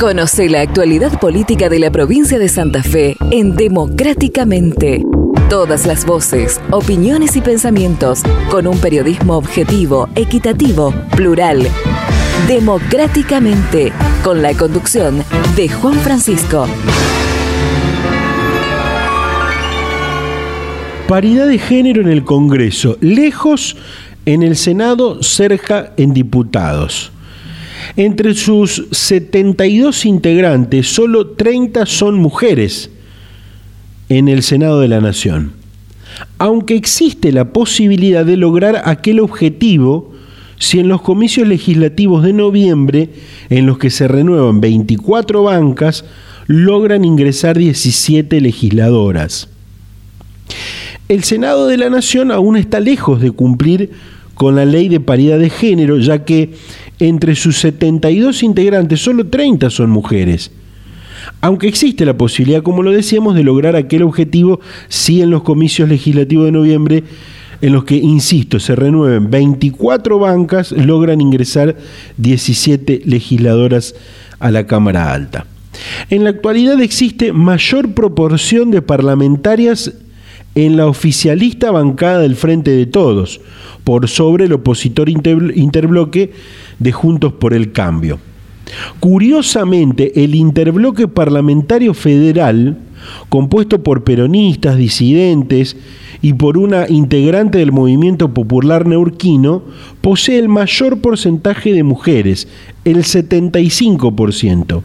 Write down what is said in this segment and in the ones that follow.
Conoce la actualidad política de la provincia de Santa Fe en Democráticamente. Todas las voces, opiniones y pensamientos con un periodismo objetivo, equitativo, plural. Democráticamente, con la conducción de Juan Francisco. Paridad de género en el Congreso, lejos en el Senado, cerca en diputados. Entre sus 72 integrantes, solo 30 son mujeres en el Senado de la Nación. Aunque existe la posibilidad de lograr aquel objetivo si en los comicios legislativos de noviembre, en los que se renuevan 24 bancas, logran ingresar 17 legisladoras. El Senado de la Nación aún está lejos de cumplir con la ley de paridad de género, ya que entre sus 72 integrantes solo 30 son mujeres. Aunque existe la posibilidad, como lo decíamos, de lograr aquel objetivo si en los comicios legislativos de noviembre, en los que, insisto, se renueven 24 bancas, logran ingresar 17 legisladoras a la Cámara Alta. En la actualidad existe mayor proporción de parlamentarias en la oficialista bancada del Frente de Todos, por sobre el opositor interbloque de Juntos por el Cambio. Curiosamente, el interbloque parlamentario federal, compuesto por peronistas, disidentes y por una integrante del movimiento popular neurquino, posee el mayor porcentaje de mujeres, el 75%.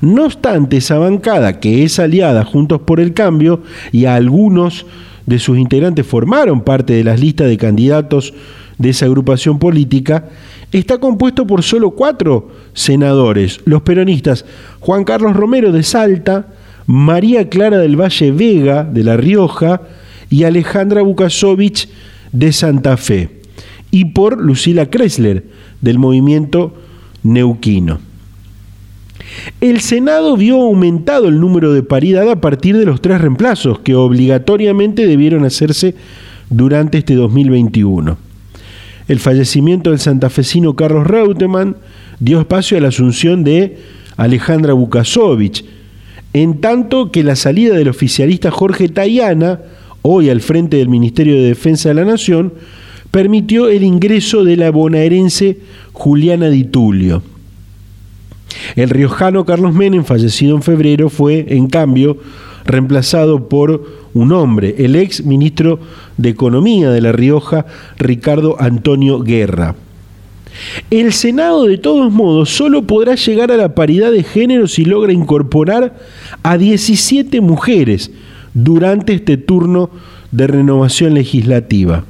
No obstante, esa bancada, que es aliada Juntos por el Cambio, y algunos de sus integrantes formaron parte de las listas de candidatos de esa agrupación política, está compuesto por solo cuatro senadores, los peronistas Juan Carlos Romero de Salta, María Clara del Valle Vega de La Rioja y Alejandra Bukasovich de Santa Fe, y por Lucila Kressler del movimiento neuquino. El Senado vio aumentado el número de paridad a partir de los tres reemplazos que obligatoriamente debieron hacerse durante este 2021. El fallecimiento del santafesino Carlos Reutemann dio espacio a la asunción de Alejandra Bukasovich, en tanto que la salida del oficialista Jorge Tayana, hoy al frente del Ministerio de Defensa de la Nación, permitió el ingreso de la bonaerense Juliana Di Tulio. El riojano Carlos Menem, fallecido en febrero, fue, en cambio, reemplazado por un hombre, el ex ministro de Economía de La Rioja, Ricardo Antonio Guerra. El Senado, de todos modos, solo podrá llegar a la paridad de género si logra incorporar a 17 mujeres durante este turno de renovación legislativa.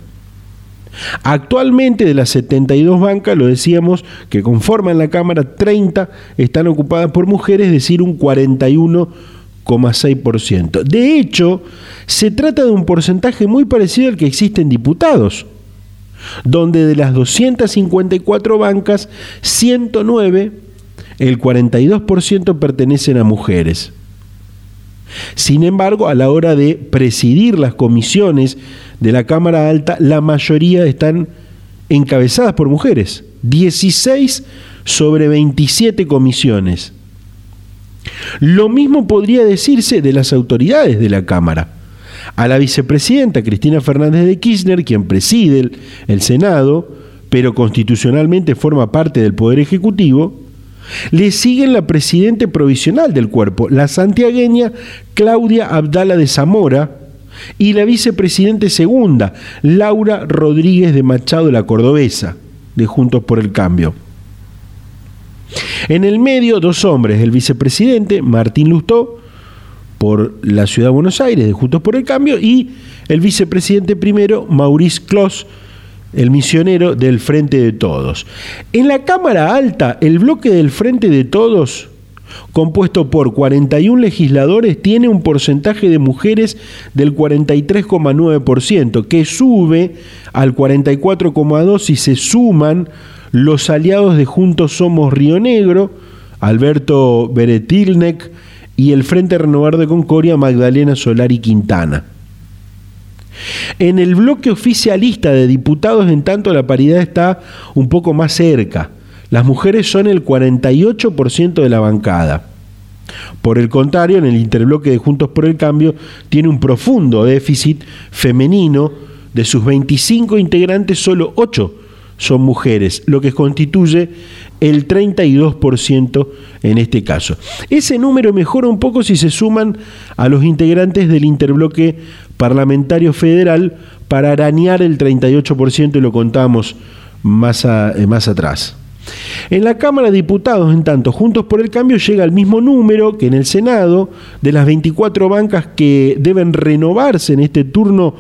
Actualmente de las 72 bancas, lo decíamos, que conforman la Cámara, 30 están ocupadas por mujeres, es decir, un 41,6%. De hecho, se trata de un porcentaje muy parecido al que existe en diputados, donde de las 254 bancas, 109, el 42% pertenecen a mujeres. Sin embargo, a la hora de presidir las comisiones de la Cámara Alta, la mayoría están encabezadas por mujeres. 16 sobre 27 comisiones. Lo mismo podría decirse de las autoridades de la Cámara. A la vicepresidenta Cristina Fernández de Kirchner, quien preside el, el Senado, pero constitucionalmente forma parte del Poder Ejecutivo, le siguen la presidente provisional del cuerpo, la santiagueña Claudia Abdala de Zamora, y la vicepresidente segunda, Laura Rodríguez de Machado, la cordobesa, de Juntos por el Cambio. En el medio, dos hombres, el vicepresidente Martín Lustó, por la Ciudad de Buenos Aires, de Juntos por el Cambio, y el vicepresidente primero, Maurice Clos, el misionero del Frente de Todos. En la Cámara Alta, el bloque del Frente de Todos, compuesto por 41 legisladores, tiene un porcentaje de mujeres del 43,9%, que sube al 44,2% si se suman los aliados de Juntos Somos Río Negro, Alberto Beretilnek, y el Frente Renovar de Concordia, Magdalena Solari Quintana. En el bloque oficialista de diputados, en tanto, la paridad está un poco más cerca. Las mujeres son el 48% de la bancada. Por el contrario, en el interbloque de Juntos por el Cambio tiene un profundo déficit femenino. De sus 25 integrantes, solo 8 son mujeres, lo que constituye el 32% en este caso. Ese número mejora un poco si se suman a los integrantes del interbloque parlamentario federal para arañar el 38% y lo contamos más, eh, más atrás. En la Cámara de Diputados, en tanto, Juntos por el Cambio llega al mismo número que en el Senado, de las 24 bancas que deben renovarse en este turno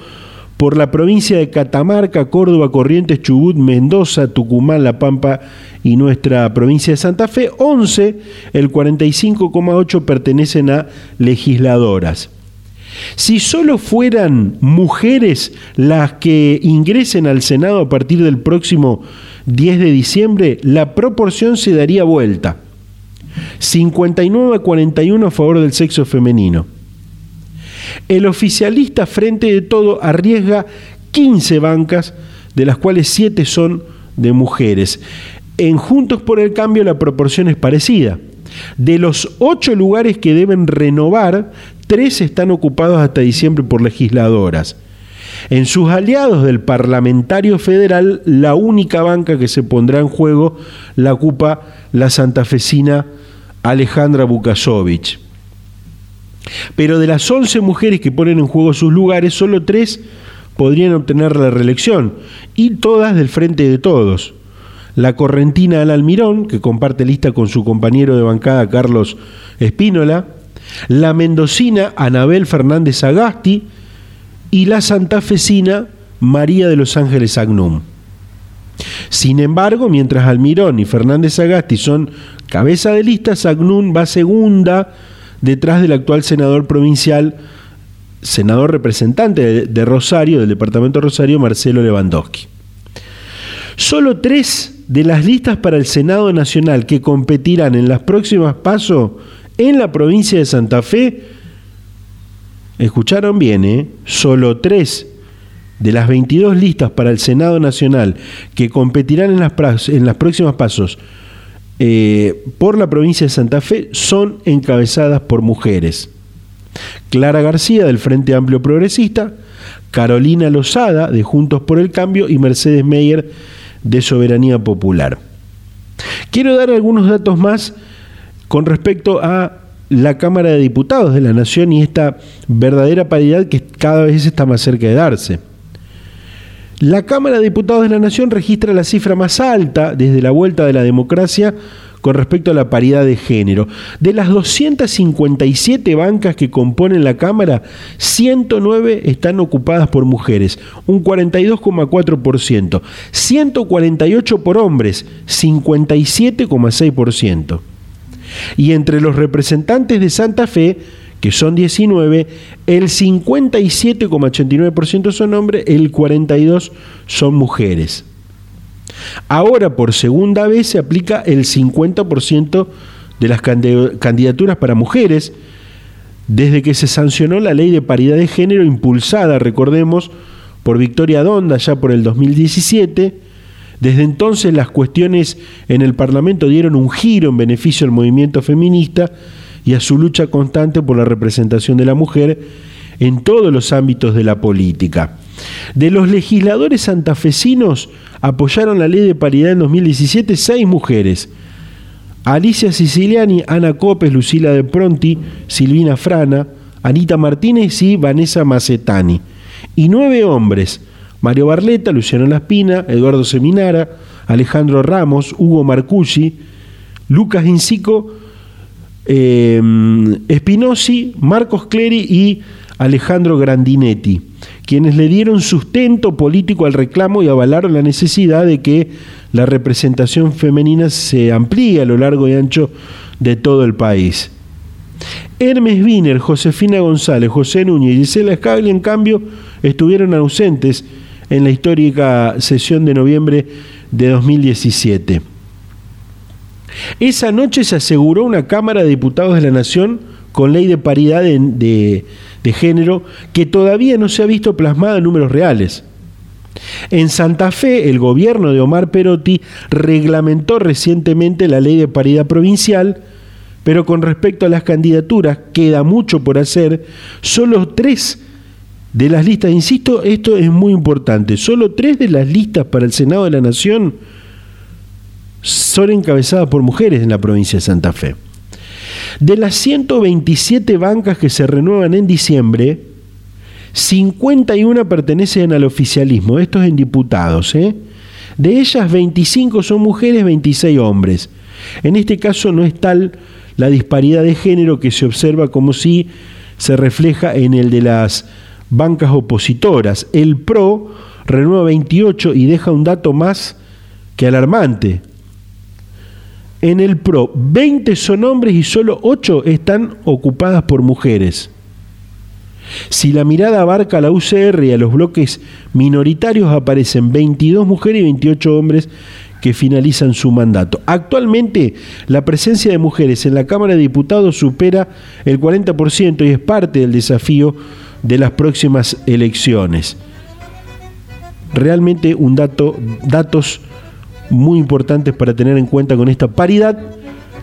por la provincia de Catamarca, Córdoba, Corrientes, Chubut, Mendoza, Tucumán, La Pampa y nuestra provincia de Santa Fe, 11, el 45,8 pertenecen a legisladoras. Si solo fueran mujeres las que ingresen al Senado a partir del próximo 10 de diciembre, la proporción se daría vuelta. 59 a 41 a favor del sexo femenino. El oficialista frente de todo arriesga 15 bancas, de las cuales 7 son de mujeres. En Juntos por el Cambio la proporción es parecida. De los 8 lugares que deben renovar, 3 están ocupados hasta diciembre por legisladoras. En sus aliados del parlamentario federal, la única banca que se pondrá en juego la ocupa la santafesina Alejandra Bukasovich. Pero de las 11 mujeres que ponen en juego sus lugares, solo 3 podrían obtener la reelección, y todas del frente de todos. La correntina Al Almirón, que comparte lista con su compañero de bancada Carlos Espínola, la mendocina Anabel Fernández Agasti, y la santafesina María de los Ángeles Agnum. Sin embargo, mientras Almirón y Fernández Agasti son cabeza de lista, Agnum va segunda detrás del actual senador provincial, senador representante de Rosario, del departamento de Rosario, Marcelo Lewandowski. Solo tres de las listas para el Senado Nacional que competirán en las próximas pasos en la provincia de Santa Fe escucharon bien, ¿eh? solo tres de las 22 listas para el Senado Nacional que competirán en las, en las próximas pasos eh, por la provincia de Santa Fe son encabezadas por mujeres. Clara García del Frente Amplio Progresista, Carolina Lozada de Juntos por el Cambio y Mercedes Meyer de Soberanía Popular. Quiero dar algunos datos más con respecto a la Cámara de Diputados de la Nación y esta verdadera paridad que cada vez está más cerca de darse. La Cámara de Diputados de la Nación registra la cifra más alta desde la vuelta de la democracia con respecto a la paridad de género. De las 257 bancas que componen la Cámara, 109 están ocupadas por mujeres, un 42,4%, 148 por hombres, 57,6%. Y entre los representantes de Santa Fe, que son 19, el 57,89% son hombres, el 42% son mujeres. Ahora, por segunda vez, se aplica el 50% de las candidaturas para mujeres, desde que se sancionó la ley de paridad de género impulsada, recordemos, por Victoria Donda ya por el 2017, desde entonces las cuestiones en el Parlamento dieron un giro en beneficio del movimiento feminista y a su lucha constante por la representación de la mujer en todos los ámbitos de la política. De los legisladores santafesinos apoyaron la ley de paridad en 2017 seis mujeres. Alicia Siciliani, Ana Copes, Lucila de Pronti, Silvina Frana, Anita Martínez y Vanessa Macetani. Y nueve hombres, Mario Barleta, Luciano Laspina, Eduardo Seminara, Alejandro Ramos, Hugo Marcucci, Lucas Incico, eh, Marcos Cleri y Alejandro Grandinetti, quienes le dieron sustento político al reclamo y avalaron la necesidad de que la representación femenina se amplíe a lo largo y ancho de todo el país. Hermes Wiener, Josefina González, José Núñez y Gisela Scagli, en cambio, estuvieron ausentes en la histórica sesión de noviembre de 2017. Esa noche se aseguró una Cámara de Diputados de la Nación con ley de paridad de, de, género que todavía no se ha visto plasmada en números reales. En Santa Fe, el gobierno de Omar Perotti reglamentó recientemente la ley de paridad provincial, pero con respecto a las candidaturas queda mucho por hacer. Solo tres de las listas, insisto, esto es muy importante, solo tres de las listas para el Senado de la Nación son encabezadas por mujeres en la provincia de Santa Fe. De las 127 bancas que se renuevan en diciembre, 51 pertenecen al oficialismo, estos en diputados. ¿eh? De ellas 25 son mujeres, 26 hombres. En este caso no es tal la disparidad de género que se observa como si se refleja en el de las bancas opositoras. El PRO renueva 28 y deja un dato más que alarmante. En el PRO, 20 son hombres y solo 8 están ocupadas por mujeres. Si la mirada abarca la UCR y a los bloques minoritarios, aparecen 22 mujeres y 28 hombres que finalizan su mandato. Actualmente, la presencia de mujeres en la Cámara de Diputados supera el 40% y es parte del desafío de las próximas elecciones. Realmente un dato, datos muy importantes para tener en cuenta con esta paridad,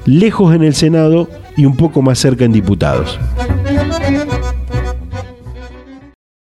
lejos en el Senado y un poco más cerca en diputados.